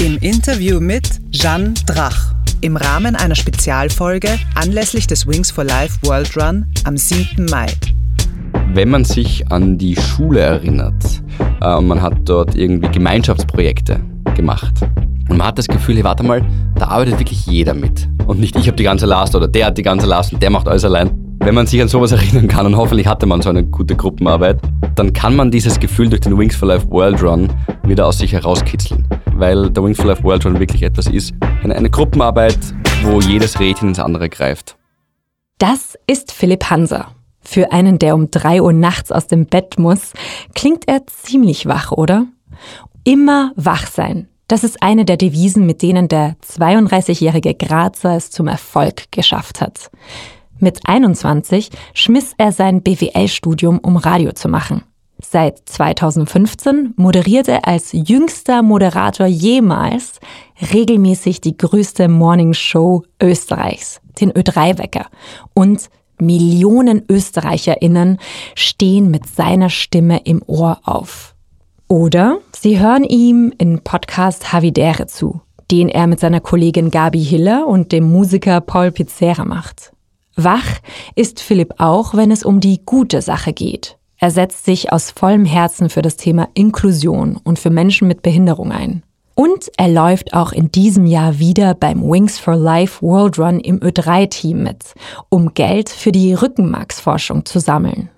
Im Interview mit Jeanne Drach. Im Rahmen einer Spezialfolge anlässlich des Wings for Life World Run am 7. Mai. Wenn man sich an die Schule erinnert, äh, man hat dort irgendwie Gemeinschaftsprojekte gemacht und man hat das Gefühl, hey, warte mal, da arbeitet wirklich jeder mit. Und nicht ich habe die ganze Last oder der hat die ganze Last und der macht alles allein. Wenn man sich an sowas erinnern kann und hoffentlich hatte man so eine gute Gruppenarbeit, dann kann man dieses Gefühl durch den Wings for Life World Run wieder aus sich herauskitzeln. Weil der Wings for Life World Run wirklich etwas ist, eine, eine Gruppenarbeit, wo jedes Rädchen ins andere greift. Das ist Philipp Hanser. Für einen, der um drei Uhr nachts aus dem Bett muss, klingt er ziemlich wach, oder? Immer wach sein. Das ist eine der Devisen, mit denen der 32-jährige Grazer es zum Erfolg geschafft hat. Mit 21 schmiss er sein BWL-Studium, um Radio zu machen. Seit 2015 moderiert er als jüngster Moderator jemals regelmäßig die größte Morningshow Österreichs, den Ö3-Wecker. Und Millionen ÖsterreicherInnen stehen mit seiner Stimme im Ohr auf. Oder sie hören ihm in Podcast Havidere zu, den er mit seiner Kollegin Gabi Hiller und dem Musiker Paul Pizzera macht. Wach ist Philipp auch, wenn es um die gute Sache geht. Er setzt sich aus vollem Herzen für das Thema Inklusion und für Menschen mit Behinderung ein. Und er läuft auch in diesem Jahr wieder beim Wings for Life World Run im Ö3-Team mit, um Geld für die Rückenmarksforschung zu sammeln.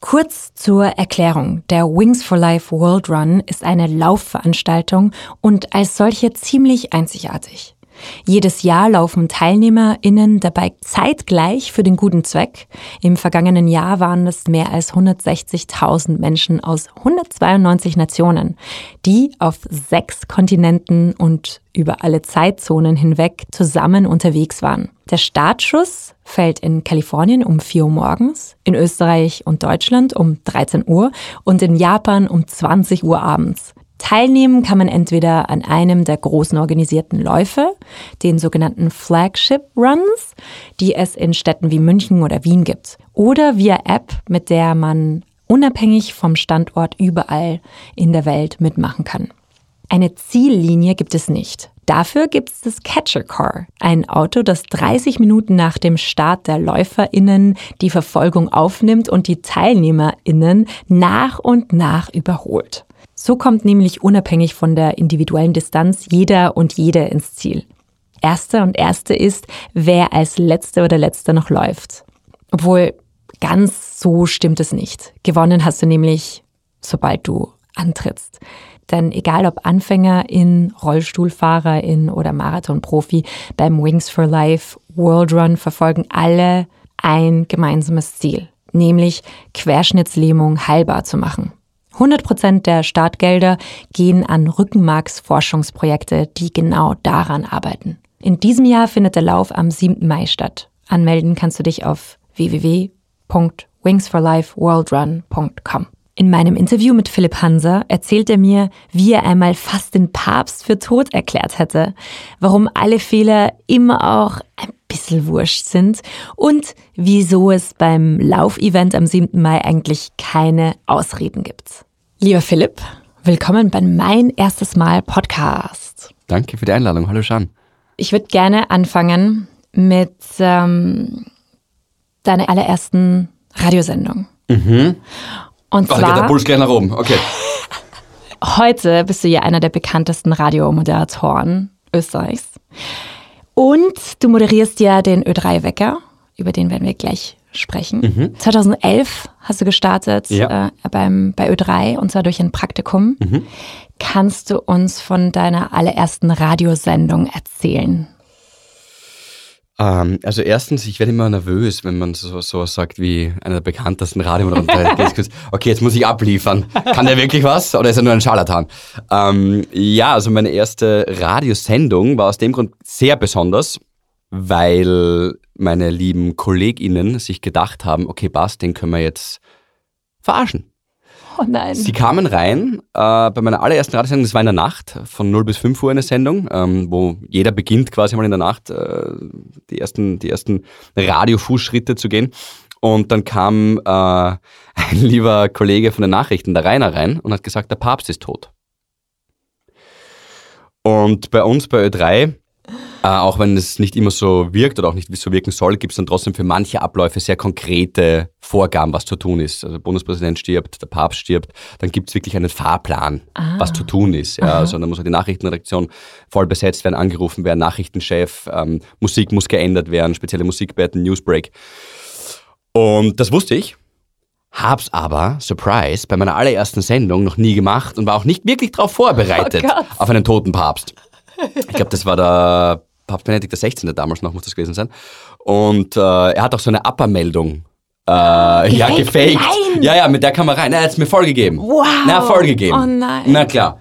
Kurz zur Erklärung. Der Wings for Life World Run ist eine Laufveranstaltung und als solche ziemlich einzigartig. Jedes Jahr laufen TeilnehmerInnen dabei zeitgleich für den guten Zweck. Im vergangenen Jahr waren es mehr als 160.000 Menschen aus 192 Nationen, die auf sechs Kontinenten und über alle Zeitzonen hinweg zusammen unterwegs waren. Der Startschuss fällt in Kalifornien um 4 Uhr morgens, in Österreich und Deutschland um 13 Uhr und in Japan um 20 Uhr abends. Teilnehmen kann man entweder an einem der großen organisierten Läufe, den sogenannten Flagship Runs, die es in Städten wie München oder Wien gibt, oder via App, mit der man unabhängig vom Standort überall in der Welt mitmachen kann. Eine Ziellinie gibt es nicht. Dafür gibt es das Catcher Car, ein Auto, das 30 Minuten nach dem Start der LäuferInnen die Verfolgung aufnimmt und die TeilnehmerInnen nach und nach überholt. So kommt nämlich unabhängig von der individuellen Distanz jeder und jede ins Ziel. Erster und Erste ist, wer als Letzter oder Letzter noch läuft. Obwohl ganz so stimmt es nicht. Gewonnen hast du nämlich, sobald du antrittst. Denn egal ob Anfängerin, Rollstuhlfahrerin oder Marathonprofi, beim Wings for Life World Run verfolgen alle ein gemeinsames Ziel, nämlich Querschnittslähmung heilbar zu machen. 100 Prozent der Startgelder gehen an Rückenmarksforschungsprojekte, die genau daran arbeiten. In diesem Jahr findet der Lauf am 7. Mai statt. Anmelden kannst du dich auf www.wingsforlifeworldrun.com. In meinem Interview mit Philipp Hanser erzählt er mir, wie er einmal fast den Papst für tot erklärt hätte, warum alle Fehler immer auch ein bisschen wurscht sind und wieso es beim Laufevent am 7. Mai eigentlich keine Ausreden gibt. Lieber Philipp, willkommen bei Mein erstes Mal Podcast. Danke für die Einladung. Hallo Schan. Ich würde gerne anfangen mit ähm, deiner allerersten Radiosendung. Mhm. Und Oh, zwar, geht der Puls gleich nach oben. Okay. heute bist du ja einer der bekanntesten Radiomoderatoren Österreichs. Und du moderierst ja den Ö3-Wecker, über den werden wir gleich sprechen. 2011 hast du gestartet Ja. äh, beim, bei Ö3 und zwar durch ein Praktikum. Kannst du uns von deiner allerersten Radiosendung erzählen? Ähm, also erstens, ich werde immer nervös, wenn man so, sowas sagt wie einer der bekanntesten Radiomoderatoren. okay, jetzt muss ich abliefern. Kann der wirklich was oder ist er nur ein Scharlatan? Ähm, ja, also meine erste Radiosendung war aus dem Grund sehr besonders, weil meine lieben KollegInnen sich gedacht haben, okay, Bas, den können wir jetzt verarschen. Oh nein. Sie kamen rein äh, bei meiner allerersten Radiosendung, das war in der Nacht, von 0 bis 5 Uhr eine Sendung, ähm, wo jeder beginnt quasi mal in der Nacht äh, die ersten, die ersten Radiofußschritte zu gehen. Und dann kam äh, ein lieber Kollege von den Nachrichten, der Rainer, rein und hat gesagt, der Papst ist tot. Und bei uns bei Ö3 äh, auch wenn es nicht immer so wirkt oder auch nicht so wirken soll, gibt es dann trotzdem für manche Abläufe sehr konkrete Vorgaben, was zu tun ist. Also der Bundespräsident stirbt, der Papst stirbt, dann gibt es wirklich einen Fahrplan, ah. was zu tun ist. Ja, also dann muss halt die Nachrichtenredaktion voll besetzt werden, angerufen werden, Nachrichtenchef, ähm, Musik muss geändert werden, spezielle Musikbetten, Newsbreak. Und das wusste ich. Hab's aber, Surprise, bei meiner allerersten Sendung noch nie gemacht und war auch nicht wirklich darauf vorbereitet oh auf einen toten Papst. Ich glaube, das war der Papst Benedikt XVI. damals noch, muss das gewesen sein. Und äh, er hat auch so eine Upper-Meldung äh, ja, gefaked. Nein. Ja, ja, mit der Kamera rein. Er hat es mir vollgegeben. Wow. Na, vollgegeben. Oh nein. Na klar.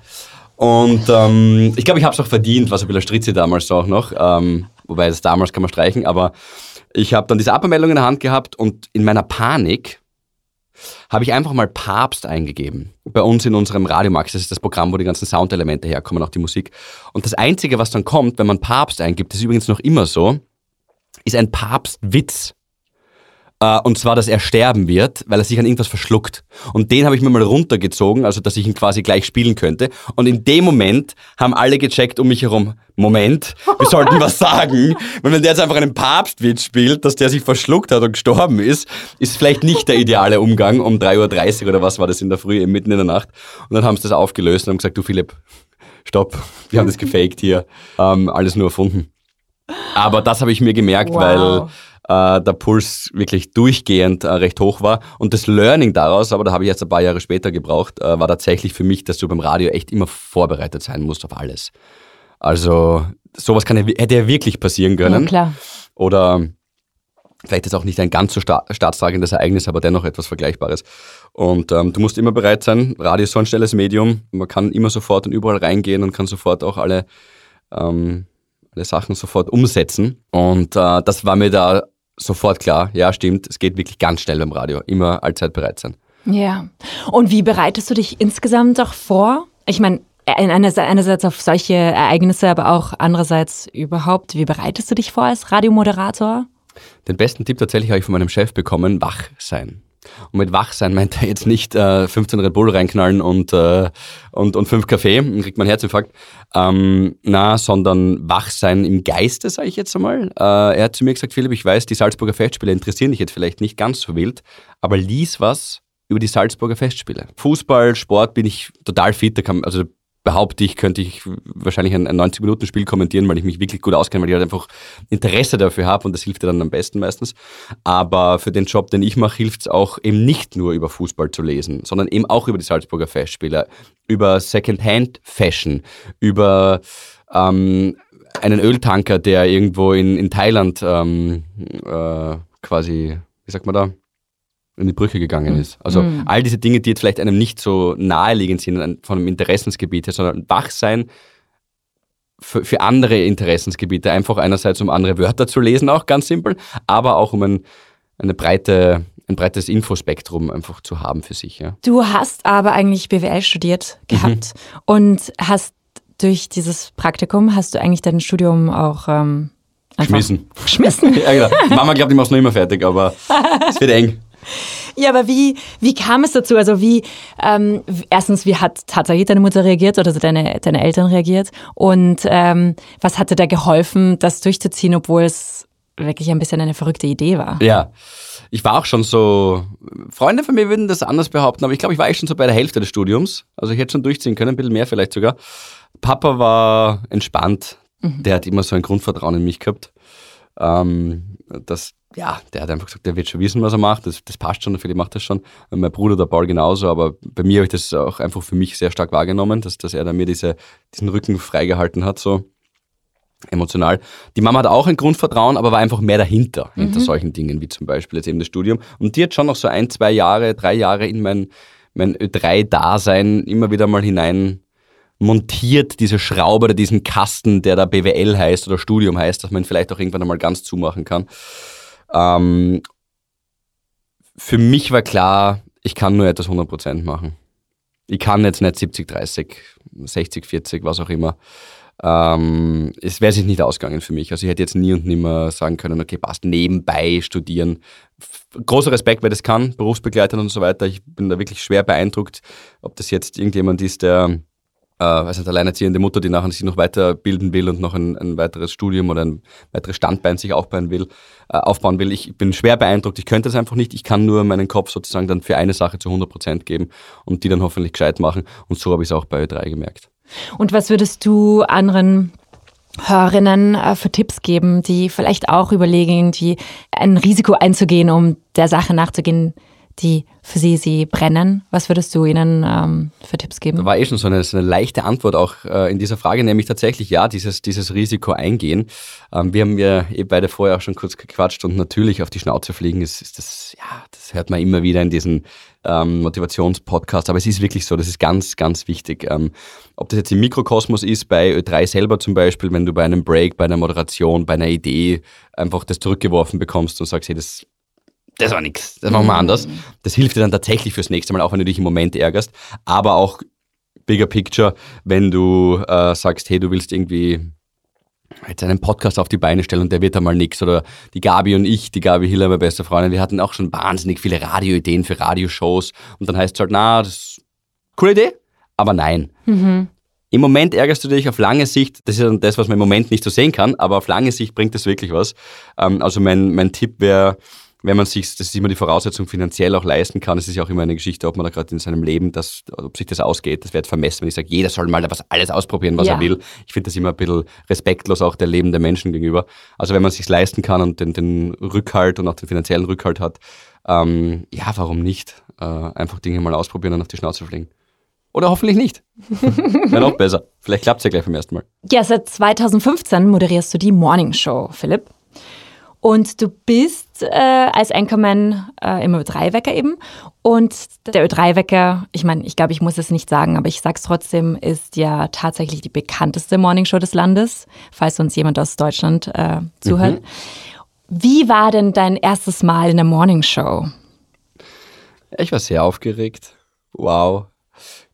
Und ähm, ich glaube, ich habe es auch verdient, was ein bisschen Stritze damals auch noch. Ähm, wobei das damals kann man streichen, aber ich habe dann diese Upper-Meldung in der Hand gehabt und in meiner Panik habe ich einfach mal Papst eingegeben. Bei uns in unserem Radiomax, das ist das Programm, wo die ganzen Soundelemente herkommen, auch die Musik. Und das Einzige, was dann kommt, wenn man Papst eingibt, ist übrigens noch immer so, ist ein Papstwitz. Uh, und zwar, dass er sterben wird, weil er sich an irgendwas verschluckt. Und den habe ich mir mal runtergezogen, also dass ich ihn quasi gleich spielen könnte. Und in dem Moment haben alle gecheckt um mich herum, Moment, wir sollten was sagen. Weil wenn der jetzt einfach einen Papstwitz spielt, dass der sich verschluckt hat und gestorben ist, ist vielleicht nicht der ideale Umgang um 3.30 Uhr oder was war das in der Früh, mitten in der Nacht. Und dann haben sie das aufgelöst und haben gesagt, du Philipp, stopp, wir haben das gefaked hier, ähm, alles nur erfunden. Aber das habe ich mir gemerkt, wow. weil äh, der Puls wirklich durchgehend äh, recht hoch war. Und das Learning daraus, aber da habe ich jetzt ein paar Jahre später gebraucht, äh, war tatsächlich für mich, dass du beim Radio echt immer vorbereitet sein musst auf alles. Also sowas kann, hätte ja wirklich passieren können. Ja, klar. Oder vielleicht ist auch nicht ein ganz so sta staatstragendes Ereignis, aber dennoch etwas Vergleichbares. Und ähm, du musst immer bereit sein. Radio ist so ein schnelles Medium. Man kann immer sofort und überall reingehen und kann sofort auch alle, ähm, alle Sachen sofort umsetzen. Und äh, das war mir da sofort klar, ja, stimmt, es geht wirklich ganz schnell beim Radio. Immer allzeit bereit sein. Ja. Und wie bereitest du dich insgesamt auch vor? Ich meine, einerseits auf solche Ereignisse, aber auch andererseits überhaupt, wie bereitest du dich vor als Radiomoderator? Den besten Tipp tatsächlich habe ich von meinem Chef bekommen, wach sein. Und mit wach sein meint er jetzt nicht äh, 15 Red Bull reinknallen und, äh, und, und 5 Kaffee, dann kriegt man Herzinfarkt. Ähm, na, sondern wach sein im Geiste, sage ich jetzt einmal. Äh, er hat zu mir gesagt, Philipp, ich weiß, die Salzburger Festspiele interessieren dich jetzt vielleicht nicht ganz so wild, aber lies was über die Salzburger Festspiele. Fußball, Sport bin ich total fit, da kann, also behaupte ich, könnte ich wahrscheinlich ein, ein 90-Minuten-Spiel kommentieren, weil ich mich wirklich gut auskenne, weil ich halt einfach Interesse dafür habe und das hilft dir dann am besten meistens. Aber für den Job, den ich mache, hilft es auch eben nicht nur über Fußball zu lesen, sondern eben auch über die Salzburger Festspiele, über Second-Hand-Fashion, über ähm, einen Öltanker, der irgendwo in, in Thailand ähm, äh, quasi, wie sagt man da, in die Brüche gegangen ist. Also mhm. all diese Dinge, die jetzt vielleicht einem nicht so naheliegend sind von einem Interessensgebiet her, sondern wach sein für, für andere Interessensgebiete. Einfach einerseits, um andere Wörter zu lesen, auch ganz simpel, aber auch um ein, eine breite, ein breites Infospektrum einfach zu haben für sich. Ja. Du hast aber eigentlich BWL studiert gehabt mhm. und hast durch dieses Praktikum, hast du eigentlich dein Studium auch ähm, Geschmissen. Geschmissen? ja, genau. Mama glaubt, ich mach's noch immer fertig, aber es wird eng. Ja, aber wie, wie kam es dazu? Also wie, ähm, erstens, wie hat tatsächlich deine Mutter reagiert oder deine, deine Eltern reagiert? Und ähm, was hatte da geholfen, das durchzuziehen, obwohl es wirklich ein bisschen eine verrückte Idee war? Ja, ich war auch schon so, Freunde von mir würden das anders behaupten, aber ich glaube, ich war eigentlich schon so bei der Hälfte des Studiums. Also ich hätte schon durchziehen können, ein bisschen mehr vielleicht sogar. Papa war entspannt. Mhm. Der hat immer so ein Grundvertrauen in mich gehabt. Ähm, dass ja, der hat einfach gesagt, der wird schon wissen, was er macht. Das, das passt schon, Philipp macht das schon. Und mein Bruder, der Paul, genauso. Aber bei mir habe ich das auch einfach für mich sehr stark wahrgenommen, dass, dass er da mir diese, diesen Rücken freigehalten hat. So. emotional. Die Mama hat auch ein Grundvertrauen, aber war einfach mehr dahinter, mhm. hinter solchen Dingen, wie zum Beispiel jetzt eben das Studium. Und die hat schon noch so ein, zwei Jahre, drei Jahre in mein, mein Ö3-Dasein immer wieder mal hinein montiert, diese Schraube oder diesen Kasten, der da BWL heißt oder Studium heißt, dass man vielleicht auch irgendwann einmal ganz zumachen kann. Ähm, für mich war klar, ich kann nur etwas 100% machen. Ich kann jetzt nicht 70, 30, 60, 40, was auch immer. Ähm, es wäre sich nicht ausgegangen für mich. Also ich hätte jetzt nie und nimmer sagen können, okay, passt, nebenbei studieren. Großer Respekt, wer das kann, Berufsbegleitern und so weiter. Ich bin da wirklich schwer beeindruckt, ob das jetzt irgendjemand ist, der äh, also alleinerziehende Mutter, die nachher sich noch weiterbilden will und noch ein, ein weiteres Studium oder ein weiteres Standbein sich aufbauen will, äh, aufbauen will. Ich bin schwer beeindruckt. Ich könnte das einfach nicht. Ich kann nur meinen Kopf sozusagen dann für eine Sache zu 100 Prozent geben und die dann hoffentlich gescheit machen. Und so habe ich es auch bei Ö3 gemerkt. Und was würdest du anderen Hörerinnen äh, für Tipps geben, die vielleicht auch überlegen, die ein Risiko einzugehen, um der Sache nachzugehen, die für sie sie brennen. Was würdest du ihnen ähm, für Tipps geben? Da war eh schon so eine, so eine leichte Antwort auch äh, in dieser Frage, nämlich tatsächlich ja, dieses, dieses Risiko eingehen. Ähm, wir haben ja eh beide vorher auch schon kurz gequatscht und natürlich auf die Schnauze fliegen ist, ist das, ja, das hört man immer wieder in diesen ähm, Motivationspodcasts, aber es ist wirklich so, das ist ganz, ganz wichtig. Ähm, ob das jetzt im Mikrokosmos ist, bei Ö3 selber zum Beispiel, wenn du bei einem Break, bei einer Moderation, bei einer Idee einfach das zurückgeworfen bekommst und sagst, hey, das das war nix, das machen wir mhm. anders. Das hilft dir dann tatsächlich fürs nächste Mal, auch wenn du dich im Moment ärgerst. Aber auch bigger picture, wenn du äh, sagst, hey, du willst irgendwie jetzt einen Podcast auf die Beine stellen und der wird einmal nix. Oder die Gabi und ich, die Gabi Hiller, meine beste Freundin, wir hatten auch schon wahnsinnig viele Radioideen für Radioshows. Und dann heißt es halt, na, das ist eine coole Idee, aber nein. Mhm. Im Moment ärgerst du dich auf lange Sicht, das ist dann das, was man im Moment nicht so sehen kann, aber auf lange Sicht bringt das wirklich was. Ähm, also mein, mein Tipp wäre, wenn man sich, das ist immer die Voraussetzung, finanziell auch leisten kann. Es ist ja auch immer eine Geschichte, ob man da gerade in seinem Leben, das, ob sich das ausgeht. Das wäre vermessen, wenn ich sage, jeder soll mal was alles ausprobieren, was ja. er will. Ich finde das immer ein bisschen respektlos auch der lebenden Menschen gegenüber. Also wenn man sich leisten kann und den, den Rückhalt und auch den finanziellen Rückhalt hat, ähm, ja, warum nicht? Äh, einfach Dinge mal ausprobieren und auf die Schnauze fliegen. Oder hoffentlich nicht. Wäre noch besser. Vielleicht klappt es ja gleich beim ersten Mal. Ja, seit 2015 moderierst du die Morning Show, Philipp. Und du bist äh, als Anchorman äh, im Ö3-Wecker eben. Und der Ö3-Wecker, ich meine, ich glaube, ich muss es nicht sagen, aber ich sag's trotzdem, ist ja tatsächlich die bekannteste Morningshow des Landes, falls uns jemand aus Deutschland äh, zuhört. Mhm. Wie war denn dein erstes Mal in der Morningshow? Ich war sehr aufgeregt. Wow.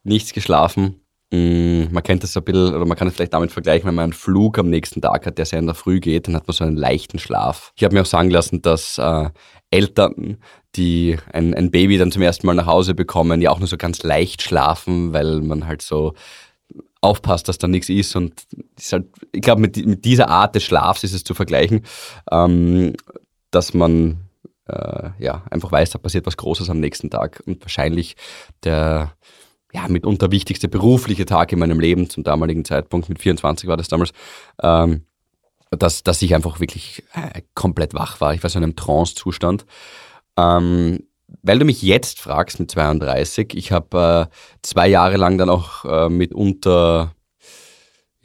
Nichts geschlafen. Mm, man kennt das ein bisschen, oder man kann es vielleicht damit vergleichen, wenn man einen Flug am nächsten Tag hat, der sehr in der Früh geht, dann hat man so einen leichten Schlaf. Ich habe mir auch sagen lassen, dass äh, Eltern, die ein, ein Baby dann zum ersten Mal nach Hause bekommen, ja auch nur so ganz leicht schlafen, weil man halt so aufpasst, dass da nichts ist. Und ist halt, ich glaube, mit, mit, dieser Art des Schlafs ist es zu vergleichen, ähm, dass man äh, ja, einfach weiß, da passiert was Großes am nächsten Tag. Und wahrscheinlich der ja, mitunter wichtigste berufliche Tag in meinem Leben zum damaligen Zeitpunkt, mit 24 war das damals, ähm, dass, dass ich einfach wirklich äh, komplett wach war. Ich war so in einem Trance-Zustand. Ähm, weil du mich jetzt fragst mit 32, ich habe äh, zwei Jahre lang dann auch äh, mitunter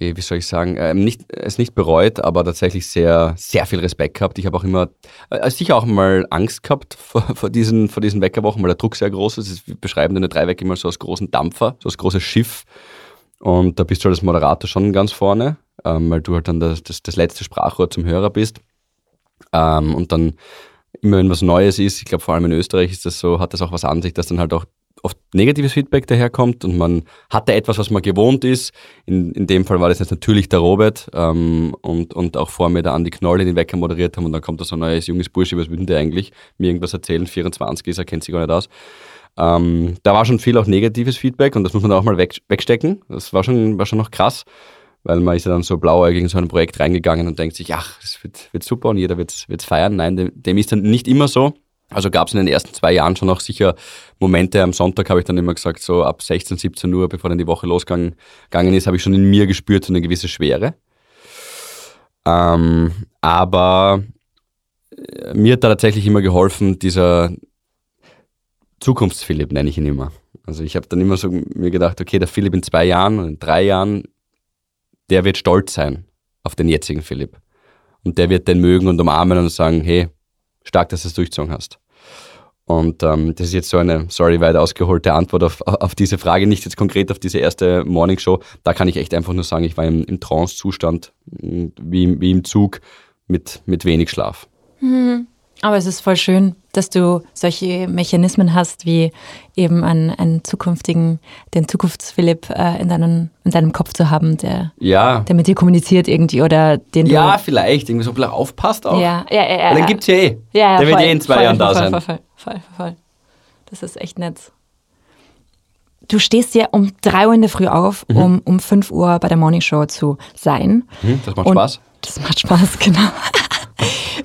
wie soll ich sagen, ähm, nicht, es nicht bereut, aber tatsächlich sehr, sehr viel Respekt gehabt. Ich habe auch immer, äh, sicher auch mal Angst gehabt vor, vor, diesen, vor diesen Weckerwochen, weil der Druck sehr groß ist. Wir beschreiben deine drei Wecker immer so als großen Dampfer, so als großes Schiff. Und da bist du als Moderator schon ganz vorne, ähm, weil du halt dann das, das, das letzte Sprachrohr zum Hörer bist. Ähm, und dann immer wenn was Neues ist, ich glaube vor allem in Österreich ist das so, hat das auch was an sich, dass dann halt auch oft negatives Feedback daherkommt und man hatte etwas, was man gewohnt ist. In, in dem Fall war das jetzt natürlich der Robert ähm, und, und auch vor mir der Andi Knoll, den Wecker moderiert haben und dann kommt da so ein neues junges Bursche, was würden der eigentlich mir irgendwas erzählen? 24 ist, er kennt sich gar nicht aus. Ähm, da war schon viel auch negatives Feedback und das muss man auch mal weg, wegstecken. Das war schon, war schon noch krass, weil man ist ja dann so blauäugig in so ein Projekt reingegangen und denkt sich, ach, das wird, wird super und jeder wird es feiern. Nein, dem, dem ist dann nicht immer so. Also gab es in den ersten zwei Jahren schon auch sicher Momente. Am Sonntag habe ich dann immer gesagt, so ab 16, 17 Uhr, bevor dann die Woche losgegangen ist, habe ich schon in mir gespürt so eine gewisse Schwere. Ähm, aber äh, mir hat da tatsächlich immer geholfen, dieser Zukunftsphilipp nenne ich ihn immer. Also ich habe dann immer so mir gedacht, okay, der Philipp in zwei Jahren und in drei Jahren, der wird stolz sein auf den jetzigen Philipp. Und der wird den mögen und umarmen und sagen, hey, stark, dass du es durchgezogen hast. Und ähm, das ist jetzt so eine, sorry, weit ausgeholte Antwort auf, auf diese Frage, nicht jetzt konkret auf diese erste Morningshow. Da kann ich echt einfach nur sagen, ich war im, im Trance-Zustand, wie, wie im Zug, mit, mit wenig Schlaf. Mhm. Aber es ist voll schön, dass du solche Mechanismen hast, wie eben einen, einen zukünftigen, den Zukunftsphilipp äh, in, deinen, in deinem Kopf zu haben, der, ja. der mit dir kommuniziert irgendwie oder den Ja, vielleicht, irgendwie so ein bisschen aufpasst auch. Ja, ja, ja. ja. Den es ja eh. Ja, ja, der voll, wird eh in zwei voll, Jahren voll, da sein. Voll, voll, voll, voll. Das ist echt nett. Du stehst ja um 3 Uhr in der Früh auf, Mhm. um um 5 Uhr bei der Morningshow zu sein. Hm, das macht Und Spaß. Das macht Spaß, genau.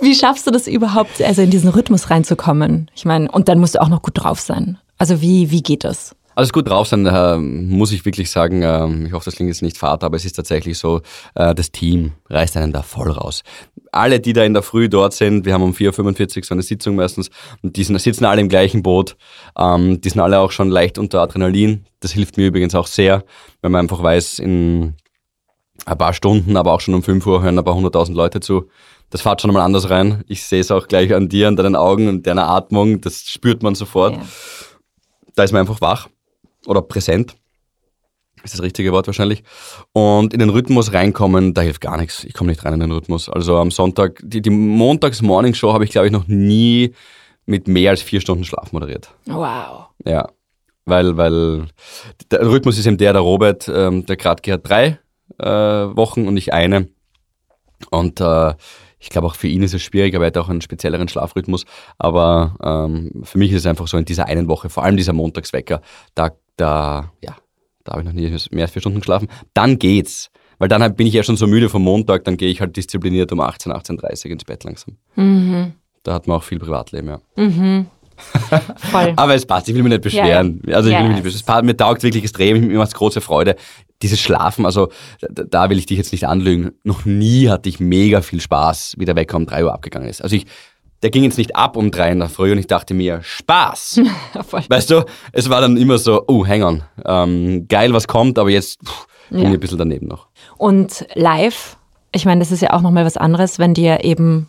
Wie schaffst du das überhaupt, also in diesen Rhythmus reinzukommen? Ich meine, und dann musst du auch noch gut drauf sein. Also wie, wie geht das? Also gut drauf sein, äh, muss ich wirklich sagen. Äh, ich hoffe, das klingt jetzt nicht fad, aber es ist tatsächlich so, äh, das Team reißt einen da voll raus. Alle, die da in der Früh dort sind, wir haben um 4.45 Uhr so eine Sitzung meistens, und die sind, sitzen alle im gleichen Boot. Ähm, die sind alle auch schon leicht unter Adrenalin. Das hilft mir übrigens auch sehr, wenn man einfach weiß, in ein paar Stunden, aber auch schon um 5 Uhr hören ein paar hunderttausend Leute zu. Das fährt schon mal anders rein. Ich sehe es auch gleich an dir, an deinen Augen und deiner Atmung. Das spürt man sofort. Ja. Da ist man einfach wach oder präsent. Ist das richtige Wort wahrscheinlich. Und in den Rhythmus reinkommen, da hilft gar nichts. Ich komme nicht rein in den Rhythmus. Also am Sonntag, die, die Montags-Morning-Show habe ich, glaube ich, noch nie mit mehr als vier Stunden Schlaf moderiert. Wow. Ja. Weil, weil der Rhythmus ist eben der, der Robert, ähm, der Gradke hat drei äh, Wochen und ich eine. Und äh, ich glaube auch für ihn ist es schwierig, aber er hat auch einen spezielleren Schlafrhythmus. Aber ähm, für mich ist es einfach so in dieser einen Woche, vor allem dieser Montagswecker, da, da, ja, da habe ich noch nie mehr als vier Stunden geschlafen. Dann geht's. Weil dann halt bin ich ja schon so müde vom Montag, dann gehe ich halt diszipliniert um 18, 18.30 Uhr ins Bett langsam. Mhm. Da hat man auch viel Privatleben, ja. Voll. Aber es passt, ich will mich nicht beschweren. Also ich Ja, will mich ja. nicht beschweren. Es passt, mir taugt wirklich extrem, mir macht es große Freude. Dieses Schlafen, also da, da will ich dich jetzt nicht anlügen. Noch nie hatte ich mega viel Spaß, wie der Wecker um 3 Uhr abgegangen ist. Also ich, der ging jetzt nicht ab um 3 in der Früh und ich dachte mir, Spaß. Weißt du, es war dann immer so, oh, hang on, ähm, geil, was kommt, aber jetzt pff, bin Ja. ich ein bisschen daneben noch. Und live, ich meine, das ist ja auch nochmal was anderes, wenn dir eben,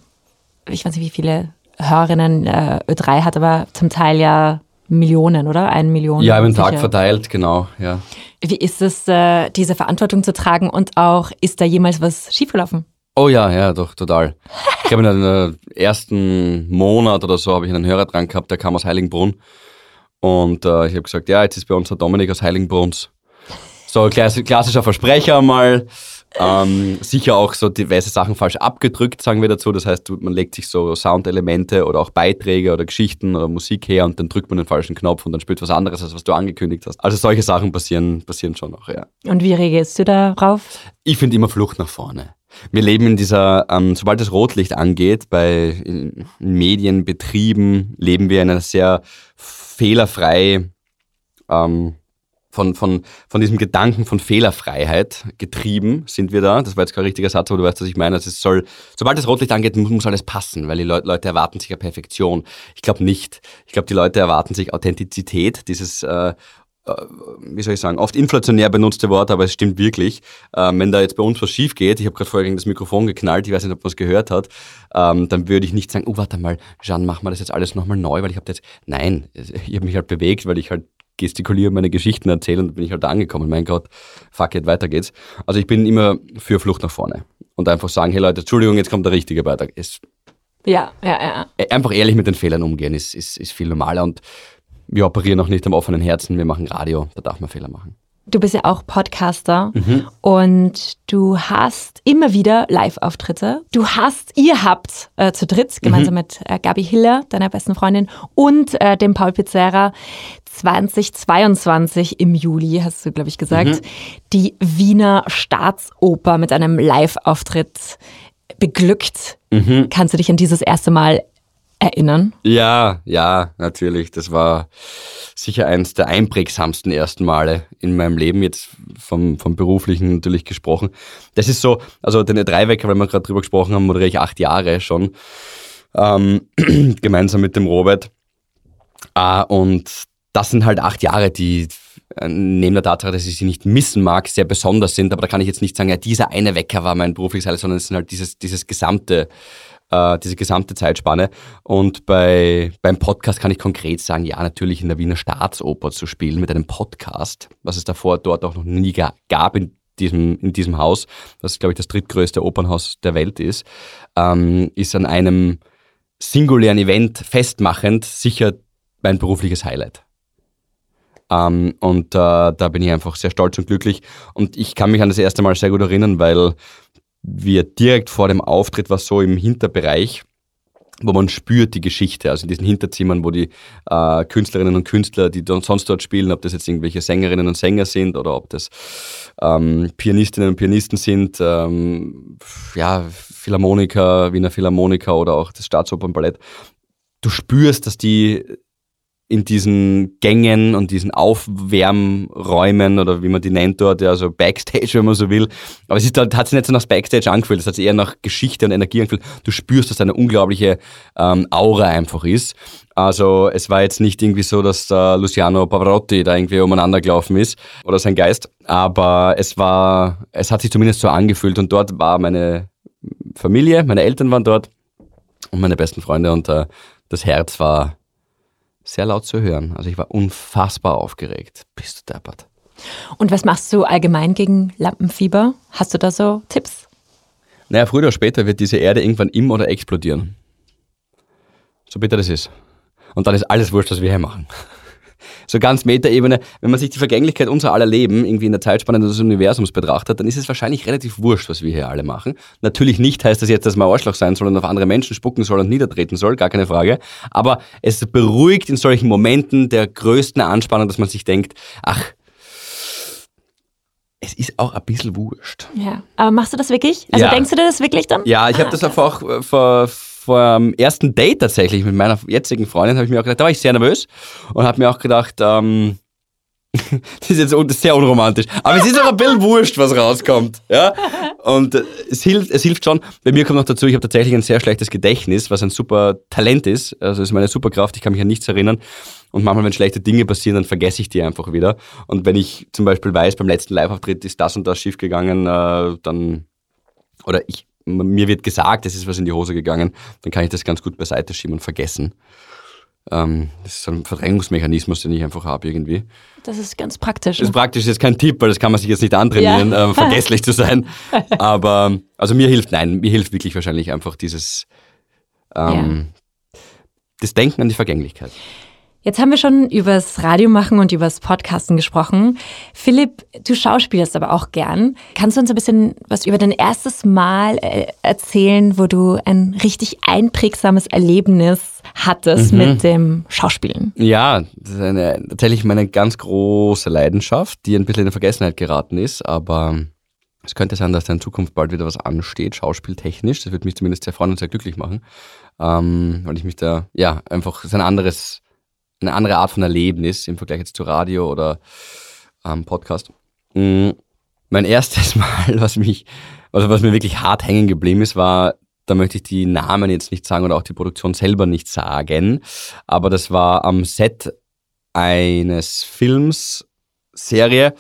ich weiß nicht, wie viele Hörerinnen äh, Ö3 hat, aber zum Teil ja Millionen, oder? Eine Million. Ja, über den Tag verteilt, genau, ja. Wie ist es, äh, diese Verantwortung zu tragen und auch, ist da jemals was schiefgelaufen? Oh ja, ja, doch, total. Ich habe in den ersten Monat oder so habe ich einen Hörer dran gehabt, der kam aus Heiligenbrunn. Und äh, ich habe gesagt, ja, jetzt ist bei uns der Dominik aus Heiligenbrunns. So klass klassischer Versprecher mal. Ähm, sicher auch so diverse Sachen falsch abgedrückt, sagen wir dazu. Das heißt, man legt sich so Soundelemente oder auch Beiträge oder Geschichten oder Musik her und dann drückt man den falschen Knopf und dann spielt was anderes, als was du angekündigt hast. Also solche Sachen passieren, passieren schon noch, ja. Und wie reagierst du darauf? Ich finde immer Flucht nach vorne. Wir leben in dieser, ähm, sobald das Rotlicht angeht, bei Medienbetrieben leben wir in einer sehr fehlerfrei, ähm, von, von, von diesem Gedanken von Fehlerfreiheit getrieben sind wir da. Das war jetzt kein richtiger Satz, aber du weißt, was ich meine. Also es soll, sobald das Rotlicht angeht, muss, muss alles passen, weil die Leute, Leute erwarten sich ja Perfektion. Ich glaube nicht. Ich glaube, die Leute erwarten sich Authentizität, dieses äh, wie soll ich sagen, oft inflationär benutzte Wort, aber es stimmt wirklich. Ähm, wenn da jetzt bei uns was schief geht, ich habe gerade vorher gegen das Mikrofon geknallt, ich weiß nicht, ob man es gehört hat, ähm, dann würde ich nicht sagen, oh, warte mal, Jean, mach mal das jetzt alles nochmal neu, weil ich habe jetzt, nein, ich habe mich halt bewegt, weil ich halt gestikuliere, meine Geschichten erzähle und bin ich halt da angekommen. Mein Gott, fuck it, weiter geht's. Also ich bin immer für Flucht nach vorne und einfach sagen, hey Leute, Entschuldigung, jetzt kommt der richtige Beitrag. Es, Ja, ja, ja. einfach ehrlich mit den Fehlern umgehen ist, ist, ist viel normaler und wir operieren auch nicht am offenen Herzen, wir machen Radio, da darf man Fehler machen. Du bist ja auch Podcaster Mhm. und du hast immer wieder Live-Auftritte. Du hast, ihr habt äh, zu dritt, gemeinsam Mhm. mit äh, Gabi Hiller, deiner besten Freundin, und äh, dem Paul Pizzera 2022 im Juli, hast du, glaube ich, gesagt, Mhm. die Wiener Staatsoper mit einem Live-Auftritt beglückt. Mhm. Kannst du dich an dieses erste Mal erinnern? Ja, ja, natürlich. Das war sicher eins der einprägsamsten ersten Male in meinem Leben, jetzt vom, vom beruflichen natürlich gesprochen. Das ist so, also den Dreiwecker, weil wir gerade drüber gesprochen haben, moderiere ich acht Jahre schon, ähm, gemeinsam mit dem Robert. Ah, und das sind halt acht Jahre, die äh, neben der Tatsache, dass ich sie nicht missen mag, sehr besonders sind. Aber da kann ich jetzt nicht sagen, ja, dieser eine Wecker war mein berufliches Highlight, sondern es sind halt dieses, dieses gesamte, äh, diese gesamte Zeitspanne. Und bei, beim Podcast kann ich konkret sagen, ja, natürlich in der Wiener Staatsoper zu spielen mit einem Podcast, was es davor dort auch noch nie gab in diesem, in diesem Haus, was glaube ich das drittgrößte Opernhaus der Welt ist, ähm, ist an einem singulären Event festmachend sicher mein berufliches Highlight. Ähm, und äh, da bin ich einfach sehr stolz und glücklich. Und ich kann mich an das erste Mal sehr gut erinnern, weil wir direkt vor dem Auftritt war so im Hinterbereich, wo man spürt die Geschichte, also in diesen Hinterzimmern, wo die äh, Künstlerinnen und Künstler, die sonst dort spielen, ob das jetzt irgendwelche Sängerinnen und Sänger sind oder ob das ähm, Pianistinnen und Pianisten sind, ähm, ja, Philharmoniker, Wiener Philharmoniker oder auch das Staatsopernballett. Du spürst, dass die in diesen Gängen und diesen Aufwärmräumen oder wie man die nennt dort, ja, also Backstage, wenn man so will. Aber es ist, hat sich nicht so nach Backstage angefühlt, es hat sich eher nach Geschichte und Energie angefühlt. Du spürst, dass da eine unglaubliche ähm, Aura einfach ist. Also es war jetzt nicht irgendwie so, dass äh, Luciano Pavarotti da irgendwie umeinander gelaufen ist oder sein Geist, aber es war, es hat sich zumindest so angefühlt und dort war meine Familie, meine Eltern waren dort und meine besten Freunde und äh, das Herz war sehr laut zu hören. Also ich war unfassbar aufgeregt. Bist du deppert. Und was machst du allgemein gegen Lampenfieber? Hast du da so Tipps? Naja, früher oder später wird diese Erde irgendwann im oder explodieren. So bitter das ist. Und dann ist alles wurscht, was wir hier machen so ganz Metaebene, wenn man sich die Vergänglichkeit unserer aller Leben irgendwie in der Zeitspanne des Universums betrachtet, dann ist es wahrscheinlich relativ wurscht, was wir hier alle machen. Natürlich nicht heißt das jetzt, dass man Arschloch sein soll und auf andere Menschen spucken soll und niedertreten soll, gar keine Frage. Aber es beruhigt in solchen Momenten der größten Anspannung, dass man sich denkt, ach, es ist auch ein bisschen wurscht. Ja, aber machst du das wirklich? Also ja. denkst du dir das wirklich dann? Ja, ich ah, habe das auch äh, vor, vor dem ersten Date tatsächlich mit meiner jetzigen Freundin, habe ich mir auch gedacht, da war ich sehr nervös und habe mir auch gedacht, ähm, das ist jetzt sehr unromantisch. Aber es ist auch ein bisschen wurscht, was rauskommt. Ja? Und es hilft, es hilft schon. Bei mir kommt noch dazu, ich habe tatsächlich ein sehr schlechtes Gedächtnis, was ein super Talent ist. Also ist meine Superkraft, ich kann mich an nichts erinnern. Und manchmal, wenn schlechte Dinge passieren, dann vergesse ich die einfach wieder. Und wenn ich zum Beispiel weiß, beim letzten Live-Auftritt ist das und das schief gegangen, äh, dann, oder ich mir wird gesagt, es ist was in die Hose gegangen, dann kann ich das ganz gut beiseite schieben und vergessen. Ähm, das ist so ein Verdrängungsmechanismus, den ich einfach habe irgendwie. Das ist ganz praktisch. Das ist praktisch, das ist kein Tipp, weil das kann man sich jetzt nicht antrainieren, ja. äh, vergesslich zu sein. Aber also mir hilft, nein, mir hilft wirklich wahrscheinlich einfach dieses ähm, ja. das Denken an die Vergänglichkeit. Jetzt haben wir schon übers Radiomachen und übers Podcasten gesprochen. Philipp, du schauspielst aber auch gern. Kannst du uns ein bisschen was über dein erstes Mal äh, erzählen, wo du ein richtig einprägsames Erlebnis hattest mhm. mit dem Schauspielen? Ja, das ist eine, tatsächlich meine ganz große Leidenschaft, die ein bisschen in Vergessenheit geraten ist, aber es könnte sein, dass da in Zukunft bald wieder was ansteht, schauspieltechnisch. Das würde mich zumindest sehr freuen und sehr glücklich machen, ähm, weil ich mich da, ja, einfach, es ist ein anderes eine andere Art von Erlebnis im Vergleich jetzt zu Radio oder ähm, Podcast. Mhm. Mein erstes Mal, was mich, also was mir wirklich hart hängen geblieben ist, war, da möchte ich die Namen jetzt nicht sagen oder auch die Produktion selber nicht sagen, aber das war am Set eines Films, Serie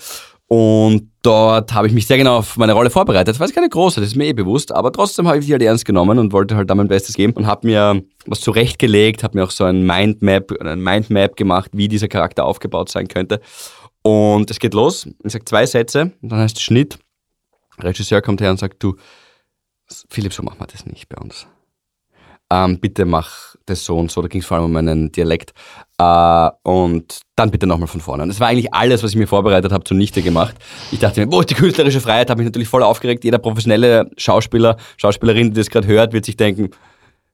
und dort habe ich mich sehr genau auf meine Rolle vorbereitet. Das war jetzt keine große, das ist mir eh bewusst, aber trotzdem habe ich die halt ernst genommen und wollte halt da mein Bestes geben und habe mir was zurechtgelegt, habe mir auch so ein Mindmap, ein Mindmap gemacht, wie dieser Charakter aufgebaut sein könnte. Und es geht los. Ich sage zwei Sätze und dann heißt es Schnitt. Regisseur kommt her und sagt, du, Philipp, so machen wir das nicht bei uns ähm, bitte mach das so und so. Da ging es vor allem um meinen Dialekt. Äh, und dann bitte nochmal von vorne. Und das war eigentlich alles, was ich mir vorbereitet habe, zunichte gemacht. Ich dachte mir, wo ist die künstlerische Freiheit? Habe mich natürlich voll aufgeregt. Jeder professionelle Schauspieler, Schauspielerin, die das gerade hört, wird sich denken,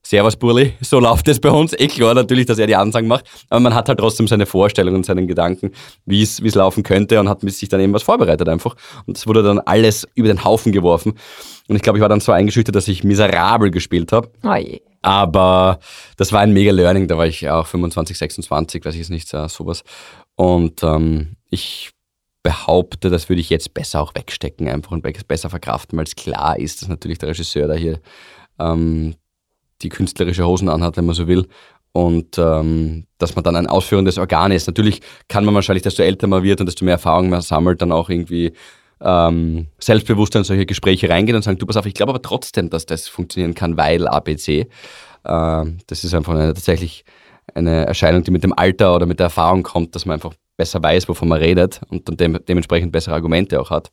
Servus Burli, so läuft es bei uns. Eh klar natürlich, dass er die Ansagen macht, aber man hat halt trotzdem seine Vorstellungen und seinen Gedanken, wie es laufen könnte und hat sich dann eben was vorbereitet einfach. Und es wurde dann alles über den Haufen geworfen. Und ich glaube, ich war dann so eingeschüchtert, dass ich miserabel gespielt habe. Oh je. Aber das war ein mega Learning, da war ich auch 25, 26, weiß ich jetzt nicht, sowas. Und ähm, ich behaupte, das würde ich jetzt besser auch wegstecken, einfach und besser verkraften, weil es klar ist, dass natürlich der Regisseur da hier ähm, die künstlerische Hosen anhat, wenn man so will. und ähm, dass man dann ein ausführendes Organ ist. Natürlich kann man wahrscheinlich, desto älter man wird und desto mehr Erfahrung man sammelt, dann auch irgendwie ähm, selbstbewusster in solche Gespräche reingehen und sagen, du pass auf, ich glaube aber trotzdem, dass das funktionieren kann, weil ABC. Ähm, das ist einfach eine, tatsächlich eine Erscheinung, die mit dem Alter oder mit der Erfahrung kommt, dass man einfach besser weiß, wovon man redet und dann de dementsprechend bessere Argumente auch hat.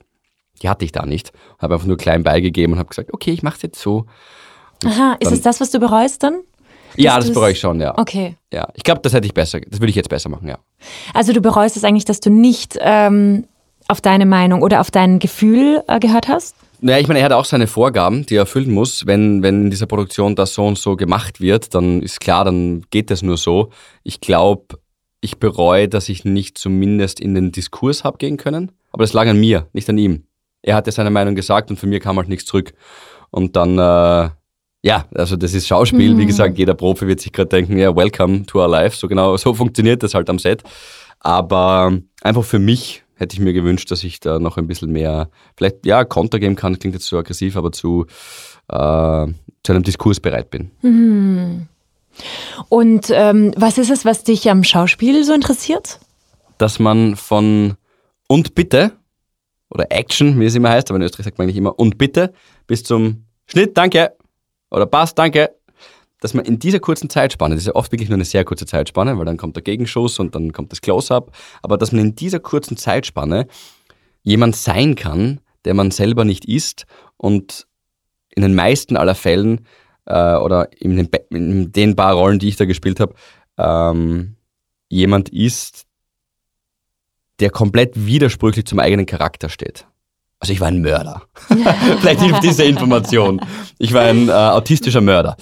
Die hatte ich da nicht. Habe einfach nur klein beigegeben und habe gesagt, okay, ich mache es jetzt so. Aha, ist es das, was du bereust dann? Ja, das bereue ich schon, ja. Okay. Ja, ich glaube, das hätte ich besser, das würde ich jetzt besser machen, ja. Also du bereust es eigentlich, dass du nicht ähm, auf deine Meinung oder auf dein Gefühl äh, gehört hast? Naja, ich meine, er hat auch seine Vorgaben, die er erfüllen muss. Wenn, wenn in dieser Produktion das so und so gemacht wird, dann ist klar, dann geht das nur so. Ich glaube, ich bereue, dass ich nicht zumindest in den Diskurs habe gehen können. Aber das lag an mir, nicht an ihm. Er hat ja seine Meinung gesagt und von mir kam halt nichts zurück. Und dann, äh, ja, also das ist Schauspiel. Mhm. Wie gesagt, jeder Profi wird sich gerade denken, ja, welcome to our life. So genau, so funktioniert das halt am Set. Aber einfach für mich hätte ich mir gewünscht, dass ich da noch ein bisschen mehr, vielleicht, ja, Konter geben kann, klingt jetzt so aggressiv, aber zu, äh, zu einem Diskurs bereit bin. Mhm. Und ähm, was ist es, was dich am Schauspiel so interessiert? Dass man von und bitte oder Action, wie es immer heißt, aber in Österreich sagt man eigentlich immer und bitte bis zum Schnitt, danke oder passt, danke, dass man in dieser kurzen Zeitspanne, das ist ja oft wirklich nur eine sehr kurze Zeitspanne, weil dann kommt der Gegenschuss und dann kommt das Close-up, aber dass man in dieser kurzen Zeitspanne jemand sein kann, der man selber nicht ist und in den meisten aller Fällen äh, oder in den, in den, paar Rollen, die ich da gespielt habe, ähm, jemand ist, der komplett widersprüchlich zum eigenen Charakter steht. Also ich war ein Mörder. Vielleicht hilft diese Information. Ich war ein äh, autistischer Mörder.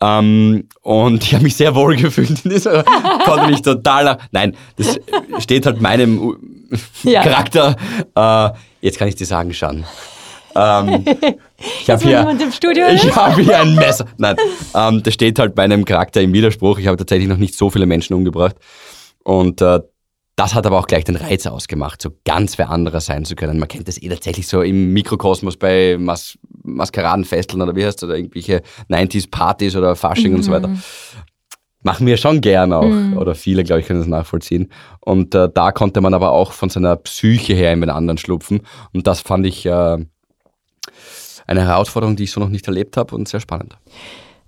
Ähm, und ich habe mich sehr wohl gefühlt in dieser, konnte mich total nein, das steht halt meinem ja. Charakter, äh, jetzt kann ich dir sagen, Schan. Ähm, ich habe hier, ich habe hier ein Messer. Nein, ähm, das steht halt meinem Charakter im Widerspruch. Ich habe tatsächlich noch nicht so viele Menschen umgebracht. Und äh, das hat aber auch gleich den Reiz ausgemacht, so ganz wer anderer sein zu können. Man kennt das eh tatsächlich so im Mikrokosmos bei Mas Maskeradenfesteln oder wie heißt das, oder irgendwelche 90s-Partys oder Fasching mhm. und so weiter. Mhm. Machen wir schon gern auch, mhm. oder viele, glaube ich, können das nachvollziehen. Und äh, da konnte man aber auch von seiner Psyche her in den anderen schlupfen. Und das fand ich äh, eine Herausforderung, die ich so noch nicht erlebt habe und sehr spannend.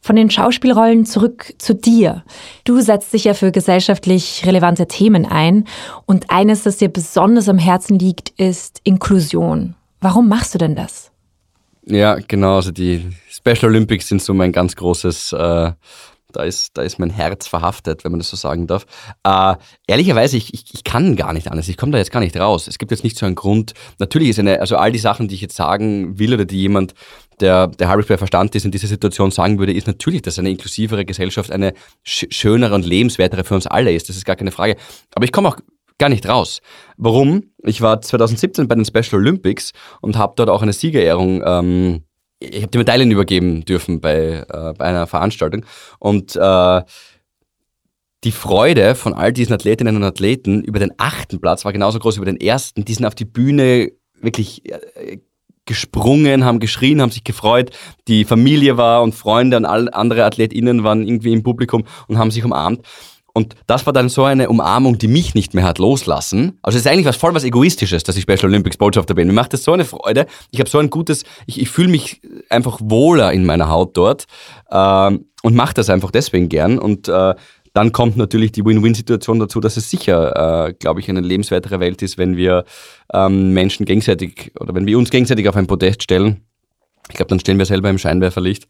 Von den Schauspielrollen zurück zu dir. Du setzt dich ja für gesellschaftlich relevante Themen ein und eines, das dir besonders am Herzen liegt, ist Inklusion. Warum machst du denn das? Ja, genau. Also die Special Olympics sind so mein ganz großes äh, da ist, da ist mein Herz verhaftet, wenn man das so sagen darf. Äh, ehrlicherweise, ich, ich, ich kann gar nicht anders. Ich komme da jetzt gar nicht raus. Es gibt jetzt nicht so einen Grund. Natürlich ist eine, also all die Sachen, die ich jetzt sagen will oder die jemand, der, der halbwegs bei Verstand ist, in dieser Situation sagen würde, ist natürlich, dass eine inklusivere Gesellschaft eine sch schönere und lebenswertere für uns alle ist. Das ist gar keine Frage. Aber ich komme auch gar nicht raus. Warum? Ich war 2017 bei den Special Olympics und habe dort auch eine Siegerehrung ähm, ich habe die Medaillen übergeben dürfen bei, äh, bei einer Veranstaltung. Und äh, die Freude von all diesen Athletinnen und Athleten über den achten Platz war genauso groß wie über den ersten. Die sind auf die Bühne wirklich äh, gesprungen, haben geschrien, haben sich gefreut. Die Familie war und Freunde und alle andere AthletInnen waren irgendwie im Publikum und haben sich umarmt. Und das war dann so eine Umarmung, die mich nicht mehr hat loslassen. Also es ist eigentlich was voll was Egoistisches, dass ich Special Olympics Botschafter bin. Mir macht das so eine Freude. Ich habe so ein gutes, ich, ich fühle mich einfach wohler in meiner Haut dort ähm, und mache das einfach deswegen gern. Und äh, dann kommt natürlich die Win-Win-Situation dazu, dass es sicher, äh, glaube ich, eine lebenswertere Welt ist, wenn wir ähm, Menschen gegenseitig oder wenn wir uns gegenseitig auf ein Podest stellen. Ich glaube, dann stehen wir selber im Scheinwerferlicht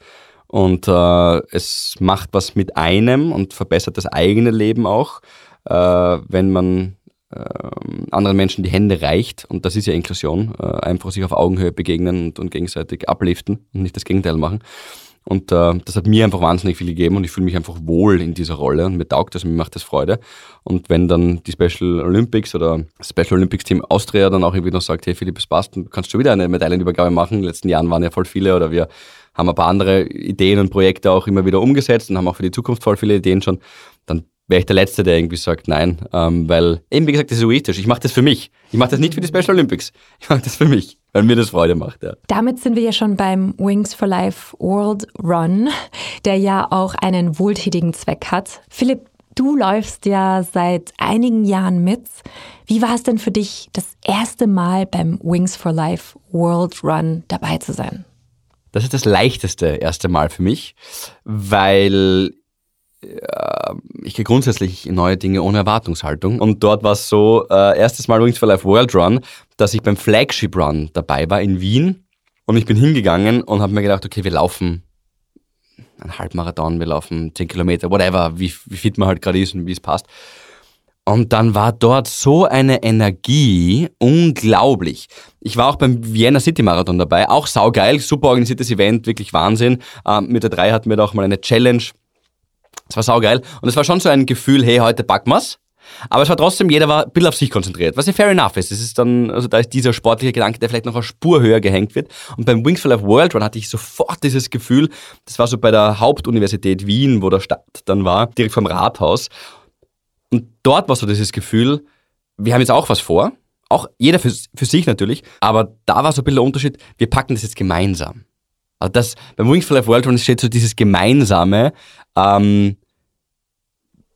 und äh, es macht was mit einem und verbessert das eigene Leben auch, äh, wenn man äh, anderen Menschen die Hände reicht. Und das ist ja Inklusion. Äh, einfach sich auf Augenhöhe begegnen und, und gegenseitig upliften und nicht das Gegenteil machen. Und äh, das hat mir einfach wahnsinnig viel gegeben und ich fühle mich einfach wohl in dieser Rolle und mir taugt das und mir macht das Freude. Und wenn dann die Special Olympics oder Special Olympics Team Austria dann auch irgendwie noch sagt, hey Philipp, es passt, du kannst schon wieder eine Medaillenübergabe machen. In den letzten Jahren waren ja voll viele oder wir haben ein paar andere Ideen und Projekte auch immer wieder umgesetzt und haben auch für die Zukunft voll viele Ideen schon, dann wäre ich der Letzte, der irgendwie sagt nein, ähm, weil eben wie gesagt, das ist egoistisch. Ich mache das für mich. Ich mache das nicht für die Special Olympics. Ich mache das für mich. weil mir das Freude macht, ja. Damit sind wir ja schon beim Wings for Life World Run, der ja auch einen wohltätigen Zweck hat. Philipp, du läufst ja seit einigen Jahren mit. Wie war es denn für dich, das erste Mal beim Wings for Life World Run dabei zu sein? Das ist das leichteste erste Mal für mich, weil äh, ich gehe grundsätzlich in neue Dinge ohne Erwartungshaltung. Und dort war es so, äh, erstes Mal Wings for Life World Run, dass ich beim Flagship Run dabei war in Wien. Und ich bin hingegangen und habe mir gedacht, okay, wir laufen einen Halbmarathon, wir laufen 10 Kilometer, whatever, wie, wie fit man halt gerade ist und wie es passt. Und dann war dort so eine Energie, unglaublich. Ich war auch beim Vienna City Marathon dabei, auch saugeil, super organisiertes Event, wirklich Wahnsinn. Ähm, mit der 3 hatten wir da auch mal eine Challenge es war saugeil. Und es war schon so ein Gefühl, hey, heute packen wir's. Aber es war trotzdem, jeder war ein bisschen auf sich konzentriert, was ja fair enough ist. Es ist dann, also da ist dieser sportliche Gedanke, der vielleicht noch eine Spur höher gehängt wird. Und beim Wings for Life World Run hatte ich sofort dieses Gefühl, das war so bei der Hauptuniversität Wien, wo der Stadt dann war, direkt vom Rathaus. Und dort war so dieses Gefühl, wir haben jetzt auch was vor. Auch jeder für, für sich natürlich. Aber da war so ein bisschen der Unterschied, wir packen das jetzt gemeinsam. Also das, beim Wings for Life World Run steht so dieses Gemeinsame, ähm,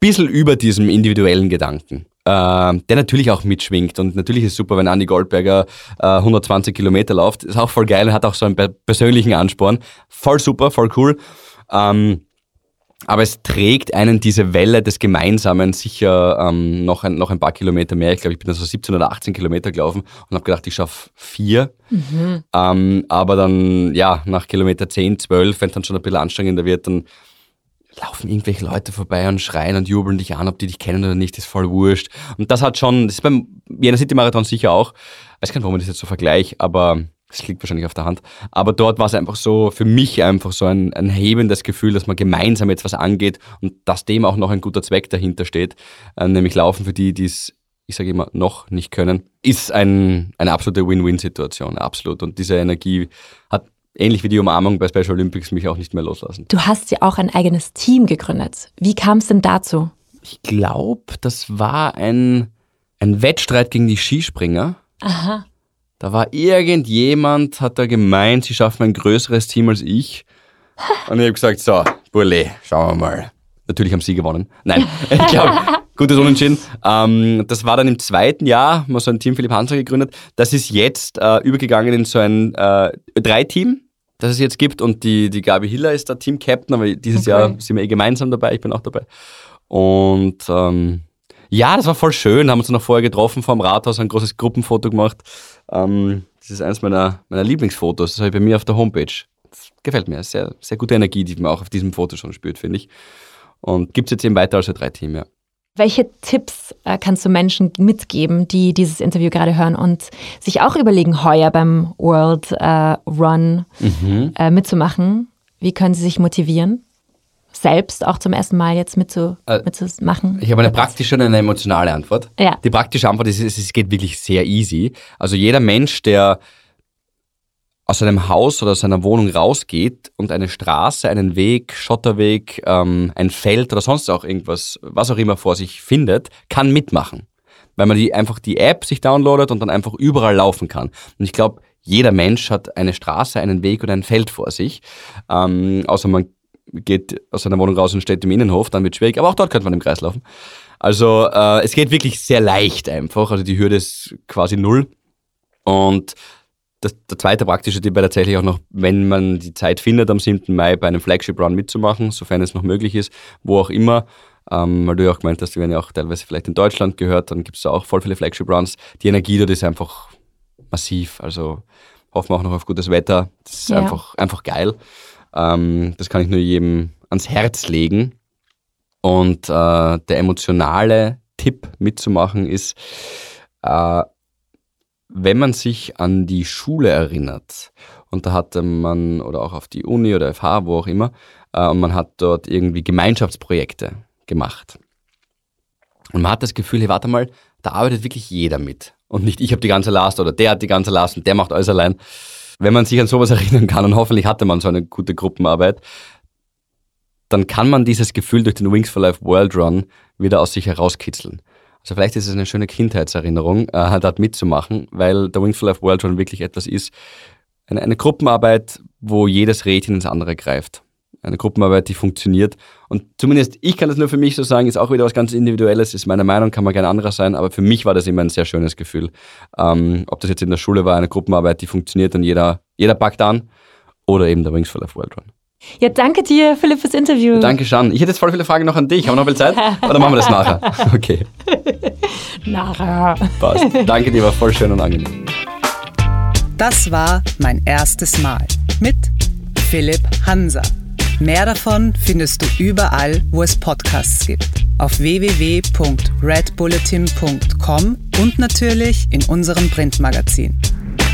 bisschen über diesem individuellen Gedanken. Äh, der natürlich auch mitschwingt und natürlich ist es super, wenn Andy Goldberger äh, 120 Kilometer läuft. Ist auch voll geil hat auch so einen persönlichen Ansporn. Voll super, voll cool. Ähm, aber es trägt einen diese Welle des Gemeinsamen sicher ähm, noch, ein, noch ein paar Kilometer mehr. Ich glaube, ich bin da so 17 oder 18 Kilometer gelaufen und habe gedacht, ich schaffe vier. Mhm. Ähm, aber dann, ja, nach Kilometer 10, 12, wenn es dann schon ein bisschen anstrengender wird, dann laufen irgendwelche Leute vorbei und schreien und jubeln dich an, ob die dich kennen oder nicht, ist voll wurscht. Und das hat schon, das ist beim Vienna City Marathon sicher auch, ich weiß gar nicht, warum ich das jetzt so vergleiche, aber das liegt wahrscheinlich auf der Hand. Aber dort war es einfach so, für mich einfach so ein, ein hebendes Gefühl, dass man gemeinsam jetzt was angeht und dass dem auch noch ein guter Zweck dahinter steht, äh, nämlich Laufen für die, die es, ich sage immer, noch nicht können, ist ein, eine absolute Win-Win-Situation, absolut. Und diese Energie hat ähnlich wie die Umarmung bei Special Olympics mich auch nicht mehr loslassen. Du hast ja auch ein eigenes Team gegründet. Wie kam es denn dazu? Ich glaube, das war ein, ein Wettstreit gegen die Skispringer. Aha. Da war irgendjemand, hat da gemeint, sie schaffen ein größeres Team als ich. Und ich habe gesagt, so, Burle, schauen wir mal. Natürlich haben sie gewonnen. Nein, ich glaube, gutes Unentschieden. Ähm, das war dann im zweiten Jahr, haben wir so ein Team Philipp Hanser gegründet. Das ist jetzt äh, übergegangen in so ein äh, Drei-Team, das es jetzt gibt. Und die, die Gabi Hiller ist der Team-Captain, aber dieses okay. Jahr sind wir eh gemeinsam dabei, ich bin auch dabei. Und ähm, ja, das war voll schön. Haben uns noch vorher getroffen vor dem Rathaus, ein großes Gruppenfoto gemacht. Ähm, das ist eines meiner, meiner Lieblingsfotos. Das habe ich bei mir auf der Homepage. Das gefällt mir. Sehr, sehr gute Energie, die man auch auf diesem Foto schon spürt, finde ich. Und gibt es jetzt eben weiter als drei Team, ja. Welche Tipps äh, kannst du Menschen mitgeben, die dieses Interview gerade hören und sich auch überlegen, heuer beim World äh, Run mhm. äh, mitzumachen? Wie können sie sich motivieren? Selbst auch zum ersten Mal jetzt mitzu, äh, mitzumachen? Ich habe eine praktische und eine emotionale Antwort. Ja. Die praktische Antwort ist, es geht wirklich sehr easy. Also jeder Mensch, der aus seinem Haus oder aus seiner Wohnung rausgeht und eine Straße, einen Weg, Schotterweg, ähm, ein Feld oder sonst auch irgendwas, was auch immer vor sich findet, kann mitmachen. Weil man die einfach die App sich downloadet und dann einfach überall laufen kann. Und ich glaube, jeder Mensch hat eine Straße, einen Weg oder ein Feld vor sich. Ähm, außer man geht aus seiner Wohnung raus und steht im Innenhof, dann wird es schwierig. Aber auch dort könnte man im Kreis laufen. Also äh, es geht wirklich sehr leicht einfach. Also die Hürde ist quasi null. Und das, der zweite praktische Tipp wäre tatsächlich auch noch, wenn man die Zeit findet, am 7. Mai bei einem Flagship Run mitzumachen, sofern es noch möglich ist, wo auch immer. Ähm, weil du ja auch gemeint hast, die werden ja auch teilweise vielleicht in Deutschland gehört, dann gibt es da auch voll viele Flagship Runs. Die Energie dort ist einfach massiv. Also hoffen wir auch noch auf gutes Wetter. Das ist ja. einfach, einfach geil. Ähm, das kann ich nur jedem ans Herz legen. Und äh, der emotionale Tipp mitzumachen ist, äh, wenn man sich an die Schule erinnert, und da hatte man, oder auch auf die Uni oder FH, wo auch immer, äh, und man hat dort irgendwie Gemeinschaftsprojekte gemacht. Und man hat das Gefühl, hey, warte mal, da arbeitet wirklich jeder mit. Und nicht ich habe die ganze Last oder der hat die ganze Last und der macht alles allein wenn man sich an sowas erinnern kann, und hoffentlich hatte man so eine gute Gruppenarbeit, dann kann man dieses Gefühl durch den Wings for Life World Run wieder aus sich herauskitzeln. Also vielleicht ist es eine schöne Kindheitserinnerung, äh, dort mitzumachen, weil der Wings for Life World Run wirklich etwas ist, eine, eine Gruppenarbeit, wo jedes Rädchen ins andere greift. Eine Gruppenarbeit, die funktioniert. Und zumindest ich kann das nur für mich so sagen, ist auch wieder was ganz Individuelles, ist meine Meinung, kann man gerne anderer sein, aber für mich war das immer ein sehr schönes Gefühl. Ähm, ob das jetzt in der Schule war, eine Gruppenarbeit, die funktioniert und jeder, jeder packt an, oder eben der Wings for Life World Run. Ja, danke dir, Philipp, fürs Interview. Danke, Shan. Ich hätte jetzt voll viele Fragen noch an dich. Haben wir noch viel Zeit? Oder machen wir das nachher? Okay. nachher. Passt. Danke dir, war voll schön und angenehm. Das war mein erstes Mal mit Philipp Hanser. Mehr davon findest du überall, wo es Podcasts gibt. Auf www.redbulletin.com und natürlich in unserem Printmagazin.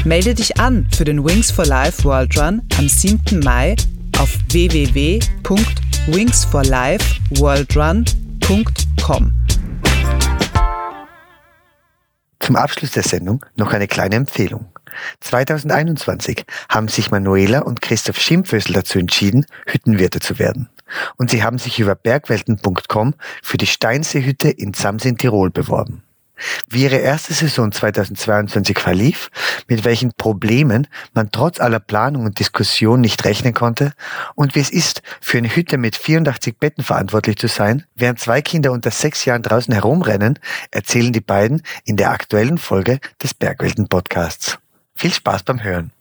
Melde dich an für den Wings for Life World Run am 7. Mai auf www.wingsforlifeworldrun.com. Zum Abschluss der Sendung noch eine kleine Empfehlung. 2021 haben sich Manuela und Christoph Schimpfösel dazu entschieden, Hüttenwirte zu werden. Und sie haben sich über bergwelten.com für die Steinseehütte in Sams in Tirol beworben wie ihre erste Saison 2022 verlief, mit welchen Problemen man trotz aller Planung und Diskussion nicht rechnen konnte und wie es ist, für eine Hütte mit 84 Betten verantwortlich zu sein, während zwei Kinder unter sechs Jahren draußen herumrennen, erzählen die beiden in der aktuellen Folge des Bergwelten Podcasts. Viel Spaß beim Hören.